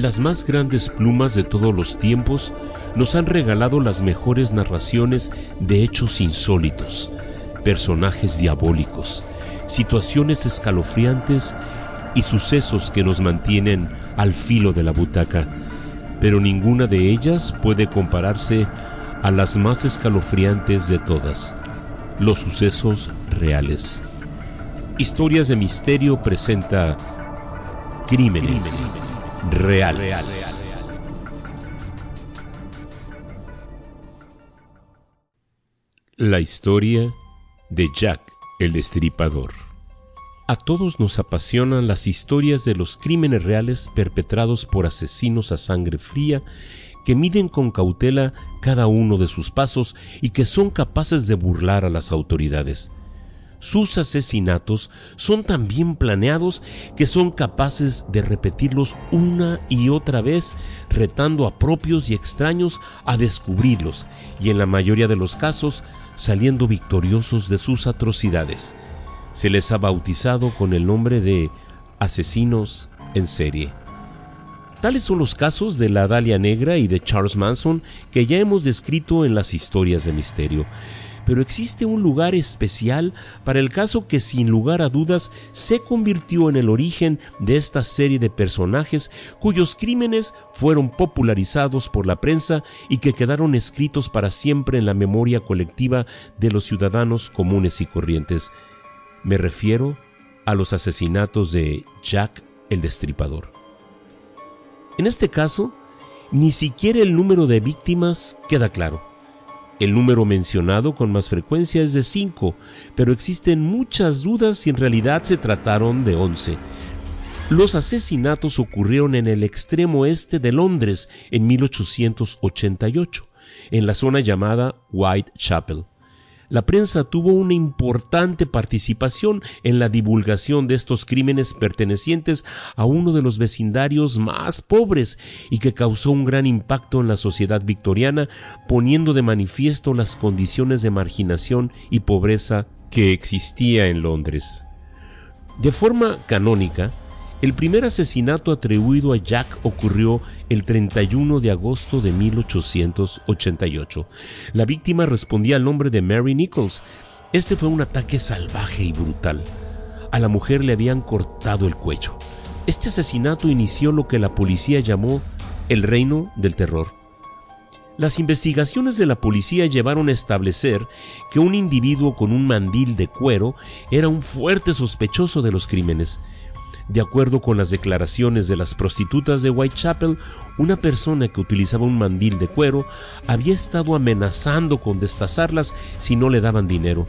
Las más grandes plumas de todos los tiempos nos han regalado las mejores narraciones de hechos insólitos, personajes diabólicos, situaciones escalofriantes y sucesos que nos mantienen al filo de la butaca, pero ninguna de ellas puede compararse a las más escalofriantes de todas, los sucesos reales. Historias de Misterio presenta Crímenes, reales. La historia de Jack el Destripador. A todos nos apasionan las historias de los crímenes reales perpetrados por asesinos a sangre fría que miden con cautela cada uno de sus pasos y que son capaces de burlar a las autoridades. Sus asesinatos son tan bien planeados que son capaces de repetirlos una y otra vez, retando a propios y extraños a descubrirlos y en la mayoría de los casos saliendo victoriosos de sus atrocidades. Se les ha bautizado con el nombre de asesinos en serie. Tales son los casos de la Dalia Negra y de Charles Manson que ya hemos descrito en las historias de misterio pero existe un lugar especial para el caso que sin lugar a dudas se convirtió en el origen de esta serie de personajes cuyos crímenes fueron popularizados por la prensa y que quedaron escritos para siempre en la memoria colectiva de los ciudadanos comunes y corrientes. Me refiero a los asesinatos de Jack el Destripador. En este caso, ni siquiera el número de víctimas queda claro. El número mencionado con más frecuencia es de 5, pero existen muchas dudas si en realidad se trataron de 11. Los asesinatos ocurrieron en el extremo este de Londres en 1888, en la zona llamada Whitechapel la prensa tuvo una importante participación en la divulgación de estos crímenes pertenecientes a uno de los vecindarios más pobres y que causó un gran impacto en la sociedad victoriana, poniendo de manifiesto las condiciones de marginación y pobreza que existía en Londres. De forma canónica, el primer asesinato atribuido a Jack ocurrió el 31 de agosto de 1888. La víctima respondía al nombre de Mary Nichols. Este fue un ataque salvaje y brutal. A la mujer le habían cortado el cuello. Este asesinato inició lo que la policía llamó el reino del terror. Las investigaciones de la policía llevaron a establecer que un individuo con un mandil de cuero era un fuerte sospechoso de los crímenes. De acuerdo con las declaraciones de las prostitutas de Whitechapel, una persona que utilizaba un mandil de cuero había estado amenazando con destazarlas si no le daban dinero.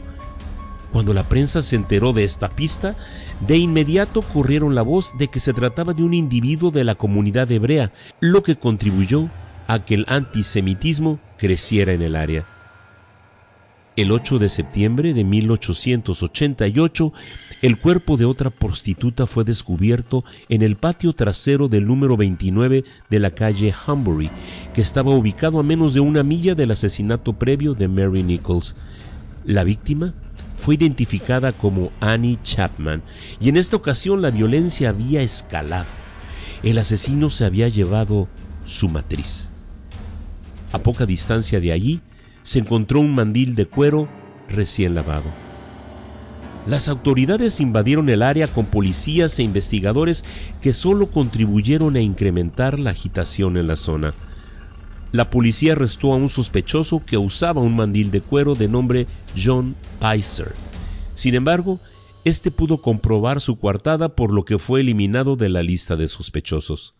Cuando la prensa se enteró de esta pista, de inmediato corrieron la voz de que se trataba de un individuo de la comunidad hebrea, lo que contribuyó a que el antisemitismo creciera en el área. El 8 de septiembre de 1888, el cuerpo de otra prostituta fue descubierto en el patio trasero del número 29 de la calle Humbury, que estaba ubicado a menos de una milla del asesinato previo de Mary Nichols. La víctima fue identificada como Annie Chapman y en esta ocasión la violencia había escalado. El asesino se había llevado su matriz. A poca distancia de allí, se encontró un mandil de cuero recién lavado. Las autoridades invadieron el área con policías e investigadores que solo contribuyeron a incrementar la agitación en la zona. La policía arrestó a un sospechoso que usaba un mandil de cuero de nombre John Pizer. Sin embargo, este pudo comprobar su coartada por lo que fue eliminado de la lista de sospechosos.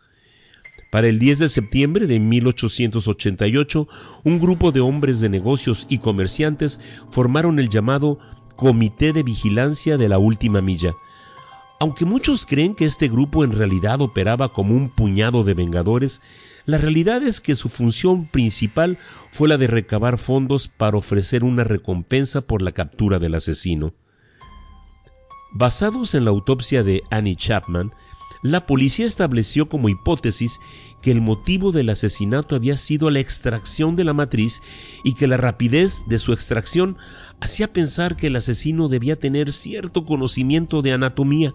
Para el 10 de septiembre de 1888, un grupo de hombres de negocios y comerciantes formaron el llamado Comité de Vigilancia de la Última Milla. Aunque muchos creen que este grupo en realidad operaba como un puñado de vengadores, la realidad es que su función principal fue la de recabar fondos para ofrecer una recompensa por la captura del asesino. Basados en la autopsia de Annie Chapman, la policía estableció como hipótesis que el motivo del asesinato había sido la extracción de la matriz y que la rapidez de su extracción hacía pensar que el asesino debía tener cierto conocimiento de anatomía.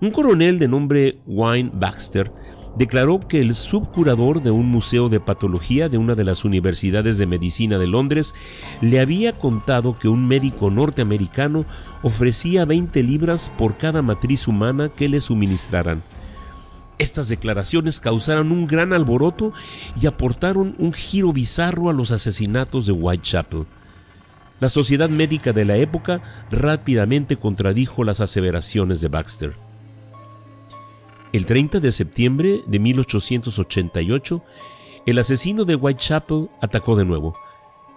Un coronel de nombre Wayne Baxter declaró que el subcurador de un museo de patología de una de las universidades de medicina de Londres le había contado que un médico norteamericano ofrecía 20 libras por cada matriz humana que le suministraran. Estas declaraciones causaron un gran alboroto y aportaron un giro bizarro a los asesinatos de Whitechapel. La sociedad médica de la época rápidamente contradijo las aseveraciones de Baxter. El 30 de septiembre de 1888, el asesino de Whitechapel atacó de nuevo,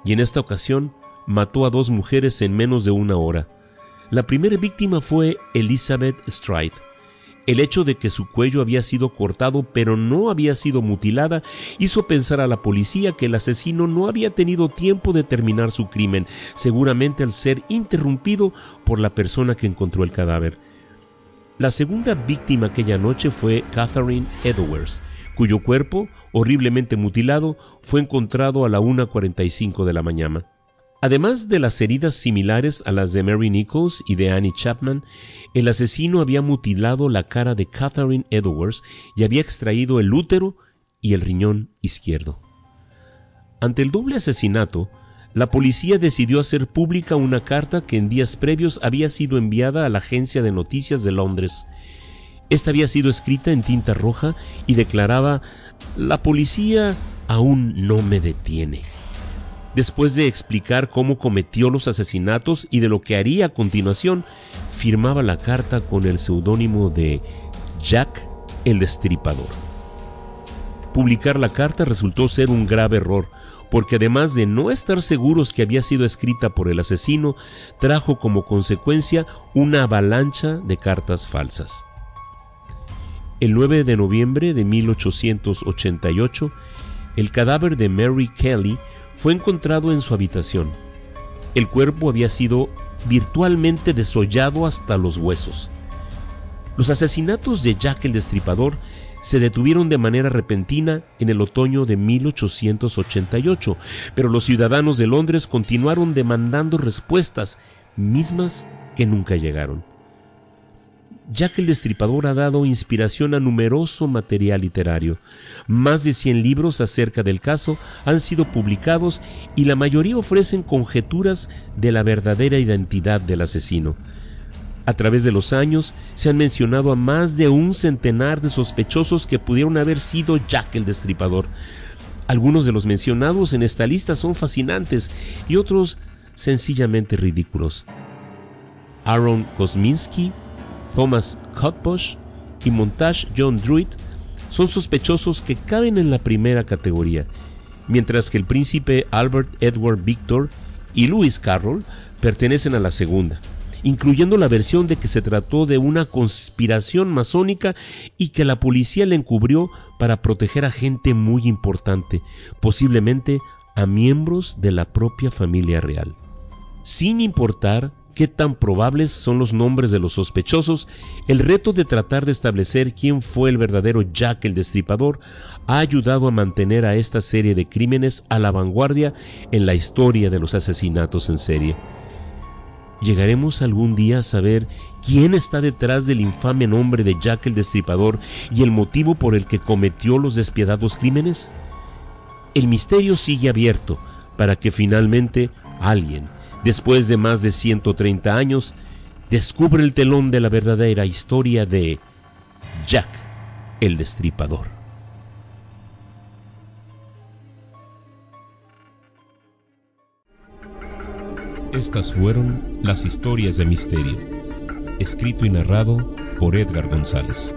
y en esta ocasión mató a dos mujeres en menos de una hora. La primera víctima fue Elizabeth Stride, el hecho de que su cuello había sido cortado pero no había sido mutilada hizo pensar a la policía que el asesino no había tenido tiempo de terminar su crimen, seguramente al ser interrumpido por la persona que encontró el cadáver. La segunda víctima aquella noche fue Catherine Edwards, cuyo cuerpo, horriblemente mutilado, fue encontrado a la 1.45 de la mañana. Además de las heridas similares a las de Mary Nichols y de Annie Chapman, el asesino había mutilado la cara de Catherine Edwards y había extraído el útero y el riñón izquierdo. Ante el doble asesinato, la policía decidió hacer pública una carta que en días previos había sido enviada a la agencia de noticias de Londres. Esta había sido escrita en tinta roja y declaraba La policía aún no me detiene después de explicar cómo cometió los asesinatos y de lo que haría a continuación, firmaba la carta con el seudónimo de Jack el Destripador. Publicar la carta resultó ser un grave error, porque además de no estar seguros que había sido escrita por el asesino, trajo como consecuencia una avalancha de cartas falsas. El 9 de noviembre de 1888, el cadáver de Mary Kelly fue encontrado en su habitación. El cuerpo había sido virtualmente desollado hasta los huesos. Los asesinatos de Jack el Destripador se detuvieron de manera repentina en el otoño de 1888, pero los ciudadanos de Londres continuaron demandando respuestas mismas que nunca llegaron ya que el Destripador ha dado inspiración a numeroso material literario. Más de 100 libros acerca del caso han sido publicados y la mayoría ofrecen conjeturas de la verdadera identidad del asesino. A través de los años se han mencionado a más de un centenar de sospechosos que pudieron haber sido Jack el Destripador. Algunos de los mencionados en esta lista son fascinantes y otros sencillamente ridículos. Aaron Kosminski, Thomas Cutbush y Montage John Druid son sospechosos que caben en la primera categoría, mientras que el príncipe Albert Edward Victor y Lewis Carroll pertenecen a la segunda, incluyendo la versión de que se trató de una conspiración masónica y que la policía le encubrió para proteger a gente muy importante, posiblemente a miembros de la propia familia real. Sin importar qué tan probables son los nombres de los sospechosos, el reto de tratar de establecer quién fue el verdadero Jack el Destripador ha ayudado a mantener a esta serie de crímenes a la vanguardia en la historia de los asesinatos en serie. ¿Llegaremos algún día a saber quién está detrás del infame nombre de Jack el Destripador y el motivo por el que cometió los despiadados crímenes? El misterio sigue abierto para que finalmente alguien después de más de 130 años, descubre el telón de la verdadera historia de Jack el Destripador. Estas fueron las historias de misterio, escrito y narrado por Edgar González.